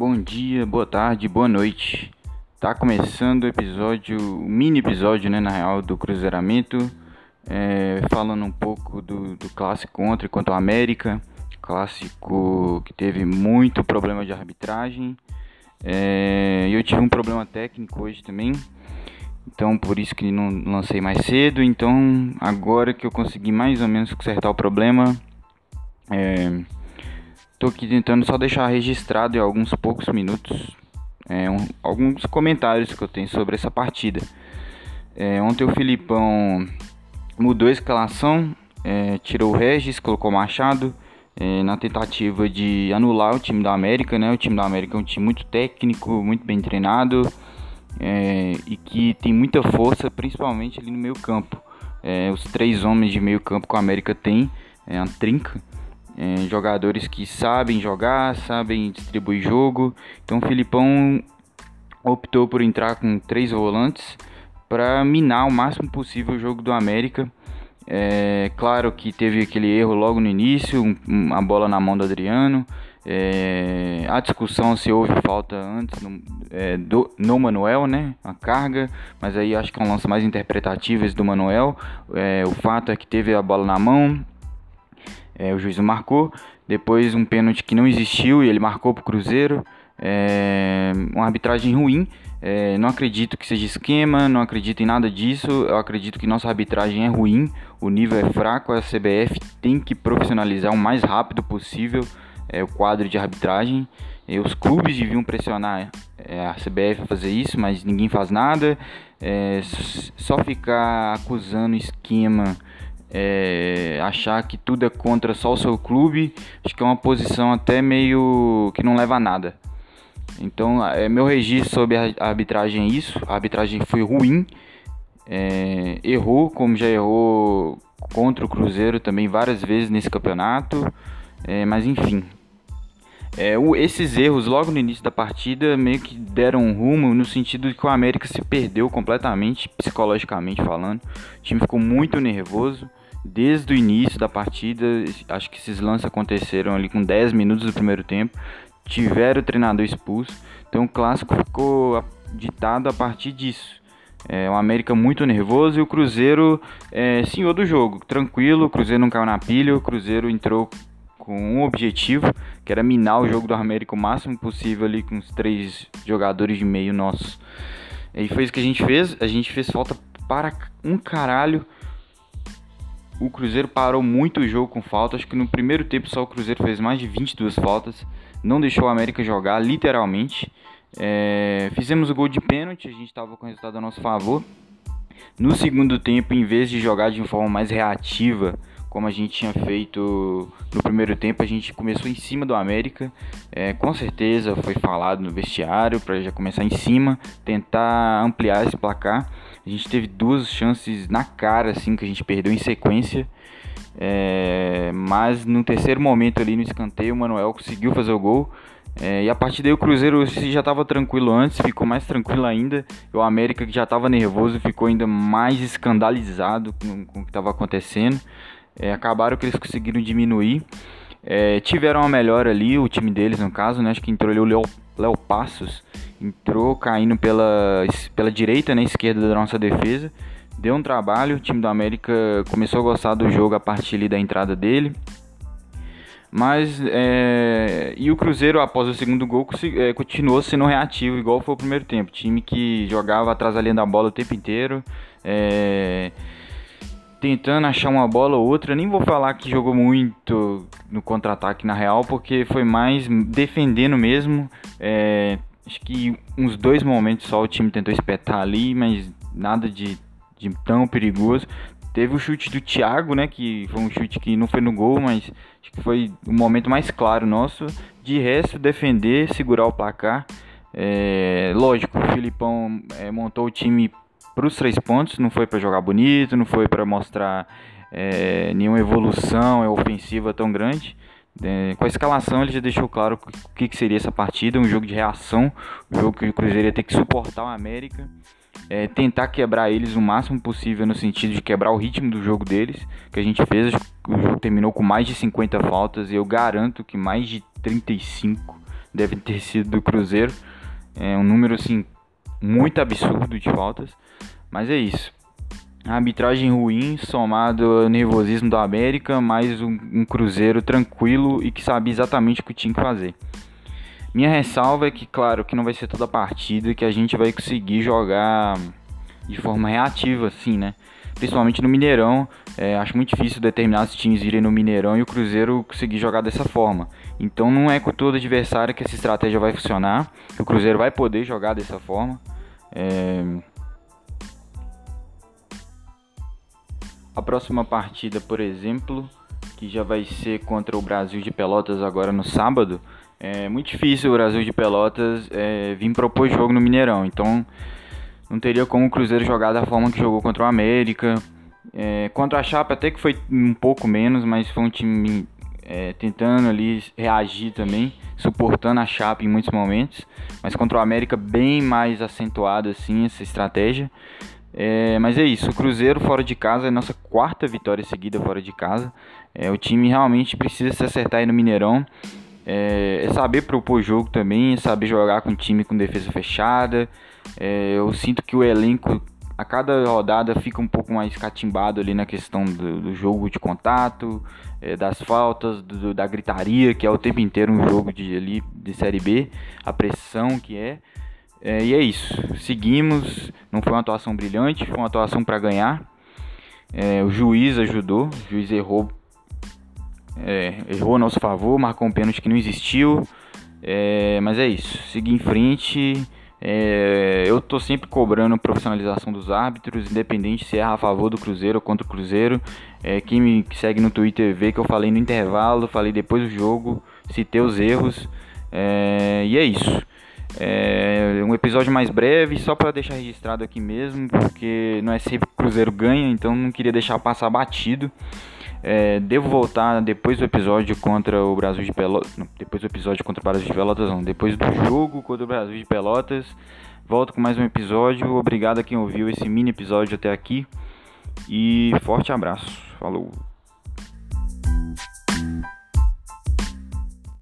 Bom dia, boa tarde, boa noite. Tá começando o episódio, mini episódio, né, na real, do Cruzeiramento, é, falando um pouco do, do clássico ontem contra o América, clássico que teve muito problema de arbitragem. É, eu tive um problema técnico hoje também, então por isso que não lancei mais cedo. Então agora que eu consegui mais ou menos consertar o problema, é, Tô aqui tentando só deixar registrado em alguns poucos minutos é, um, alguns comentários que eu tenho sobre essa partida. É, ontem o Filipão mudou a escalação, é, tirou o Regis, colocou o Machado é, na tentativa de anular o time da América. Né? O time da América é um time muito técnico, muito bem treinado é, e que tem muita força, principalmente ali no meio campo. É, os três homens de meio campo que a América tem, é a trinca é, jogadores que sabem jogar, sabem distribuir jogo. Então o Filipão optou por entrar com três volantes para minar o máximo possível o jogo do América. É, claro que teve aquele erro logo no início, um, a bola na mão do Adriano. É, a discussão se houve falta antes no, é, do, no Manuel, né? A carga, mas aí acho que é um lance mais interpretativo esse do Manuel. É, o fato é que teve a bola na mão, é, o juiz não marcou. Depois um pênalti que não existiu e ele marcou para o Cruzeiro. É, uma arbitragem ruim. É, não acredito que seja esquema, não acredito em nada disso. Eu acredito que nossa arbitragem é ruim, o nível é fraco. A CBF tem que profissionalizar o mais rápido possível é, o quadro de arbitragem. E os clubes deviam pressionar é, a CBF a fazer isso, mas ninguém faz nada. É, só ficar acusando esquema é, achar que tudo é contra só o seu clube, acho que é uma posição até meio que não leva a nada. Então, é, meu registro sobre a arbitragem é isso. A arbitragem foi ruim, é, errou, como já errou contra o Cruzeiro também várias vezes nesse campeonato. É, mas enfim, é, o, esses erros logo no início da partida meio que deram um rumo no sentido de que o América se perdeu completamente, psicologicamente falando. O time ficou muito nervoso desde o início da partida. Acho que esses lances aconteceram ali com 10 minutos do primeiro tempo. Tiveram o treinador expulso. Então o clássico ficou ditado a partir disso. É, o América muito nervoso e o Cruzeiro é, senhor do jogo, tranquilo. O Cruzeiro não caiu na pilha. O Cruzeiro entrou com um objetivo, que era minar o jogo do América o máximo possível ali com os três jogadores de meio nossos. E foi isso que a gente fez. A gente fez falta para um caralho o Cruzeiro parou muito o jogo com faltas. Acho que no primeiro tempo só o Cruzeiro fez mais de 22 faltas. Não deixou o América jogar, literalmente. É, fizemos o gol de pênalti, a gente estava com o resultado a nosso favor. No segundo tempo, em vez de jogar de forma mais reativa, como a gente tinha feito no primeiro tempo, a gente começou em cima do América. É, com certeza foi falado no vestiário para já começar em cima, tentar ampliar esse placar. A gente teve duas chances na cara, assim, que a gente perdeu em sequência. É, mas no terceiro momento ali no escanteio, o Manuel conseguiu fazer o gol. É, e a partir daí o Cruzeiro já estava tranquilo antes, ficou mais tranquilo ainda. O América, que já estava nervoso, ficou ainda mais escandalizado com, com o que estava acontecendo. É, acabaram que eles conseguiram diminuir. É, tiveram uma melhora ali, o time deles no caso, né? Acho que entrou ali o Léo Passos, entrou caindo pela, pela direita, né? Esquerda da nossa defesa. Deu um trabalho, o time do América começou a gostar do jogo a partir ali da entrada dele. Mas é, e o Cruzeiro após o segundo gol é, continuou sendo reativo igual foi o primeiro tempo, time que jogava atrás da linha da bola o tempo inteiro, é, tentando achar uma bola ou outra. Nem vou falar que jogou muito no contra-ataque na real, porque foi mais defendendo mesmo. Acho que uns dois momentos só o time tentou espetar ali, mas nada de, de tão perigoso. Teve o chute do Thiago, né? Que foi um chute que não foi no gol, mas acho que foi o momento mais claro nosso. De resto, defender, segurar o placar. É, lógico, o Filipão é, montou o time para os três pontos, não foi para jogar bonito, não foi para mostrar é, nenhuma evolução é ofensiva tão grande. É, com a escalação ele já deixou claro o que, que, seria essa partida, um jogo de reação, um jogo que o Cruzeiro ia ter que suportar o América, é, tentar quebrar eles o máximo possível no sentido de quebrar o ritmo do jogo deles, que a gente fez, o jogo terminou com mais de 50 faltas e eu garanto que mais de 35 deve ter sido do Cruzeiro. É um número assim muito absurdo de faltas. Mas é isso. Arbitragem ruim, somado ao nervosismo do América, mais um, um, Cruzeiro tranquilo e que sabia exatamente o que tinha que fazer. Minha ressalva é que, claro, que não vai ser toda a partida que a gente vai conseguir jogar de forma reativa, assim, né? Principalmente no Mineirão, é, acho muito difícil determinados times irem no Mineirão e o Cruzeiro conseguir jogar dessa forma. Então não é com todo adversário que essa estratégia vai funcionar. O Cruzeiro vai poder jogar dessa forma. É... A próxima partida, por exemplo, que já vai ser contra o Brasil de Pelotas agora no sábado, é muito difícil o Brasil de Pelotas é, vir propor jogo no Mineirão. Então não teria como o Cruzeiro jogar da forma que jogou contra o América. É, contra a Chapa até que foi um pouco menos, mas foi um time é, tentando ali reagir também, suportando a Chapa em muitos momentos. Mas contra o América bem mais acentuado assim essa estratégia. É, mas é isso, o Cruzeiro fora de casa é nossa quarta vitória seguida fora de casa. É, o time realmente precisa se acertar aí no Mineirão. É, é saber propor jogo também, é saber jogar com time com defesa fechada. É, eu sinto que o elenco a cada rodada fica um pouco mais catimbado ali na questão do, do jogo de contato, é, das faltas, do, da gritaria, que é o tempo inteiro um jogo de, ali, de Série B, a pressão que é. É. E é isso. Seguimos. Não foi uma atuação brilhante, foi uma atuação para ganhar. É, o juiz ajudou, o juiz errou é, errou a nosso favor, marcou um pênalti que não existiu. É, mas é isso, seguir em frente. É, eu tô sempre cobrando profissionalização dos árbitros, independente se é a favor do Cruzeiro ou contra o Cruzeiro. É, quem me segue no Twitter vê que eu falei no intervalo, falei depois do jogo, citei os erros. É, e é isso. Um episódio mais breve, só para deixar registrado aqui mesmo, porque não é sempre que o Cruzeiro ganha, então não queria deixar passar batido. É, devo voltar depois do episódio contra o Brasil de Pelotas. Não, depois do episódio contra o Brasil de Pelotas, não. Depois do jogo contra o Brasil de Pelotas. Volto com mais um episódio. Obrigado a quem ouviu esse mini episódio até aqui. E forte abraço. Falou.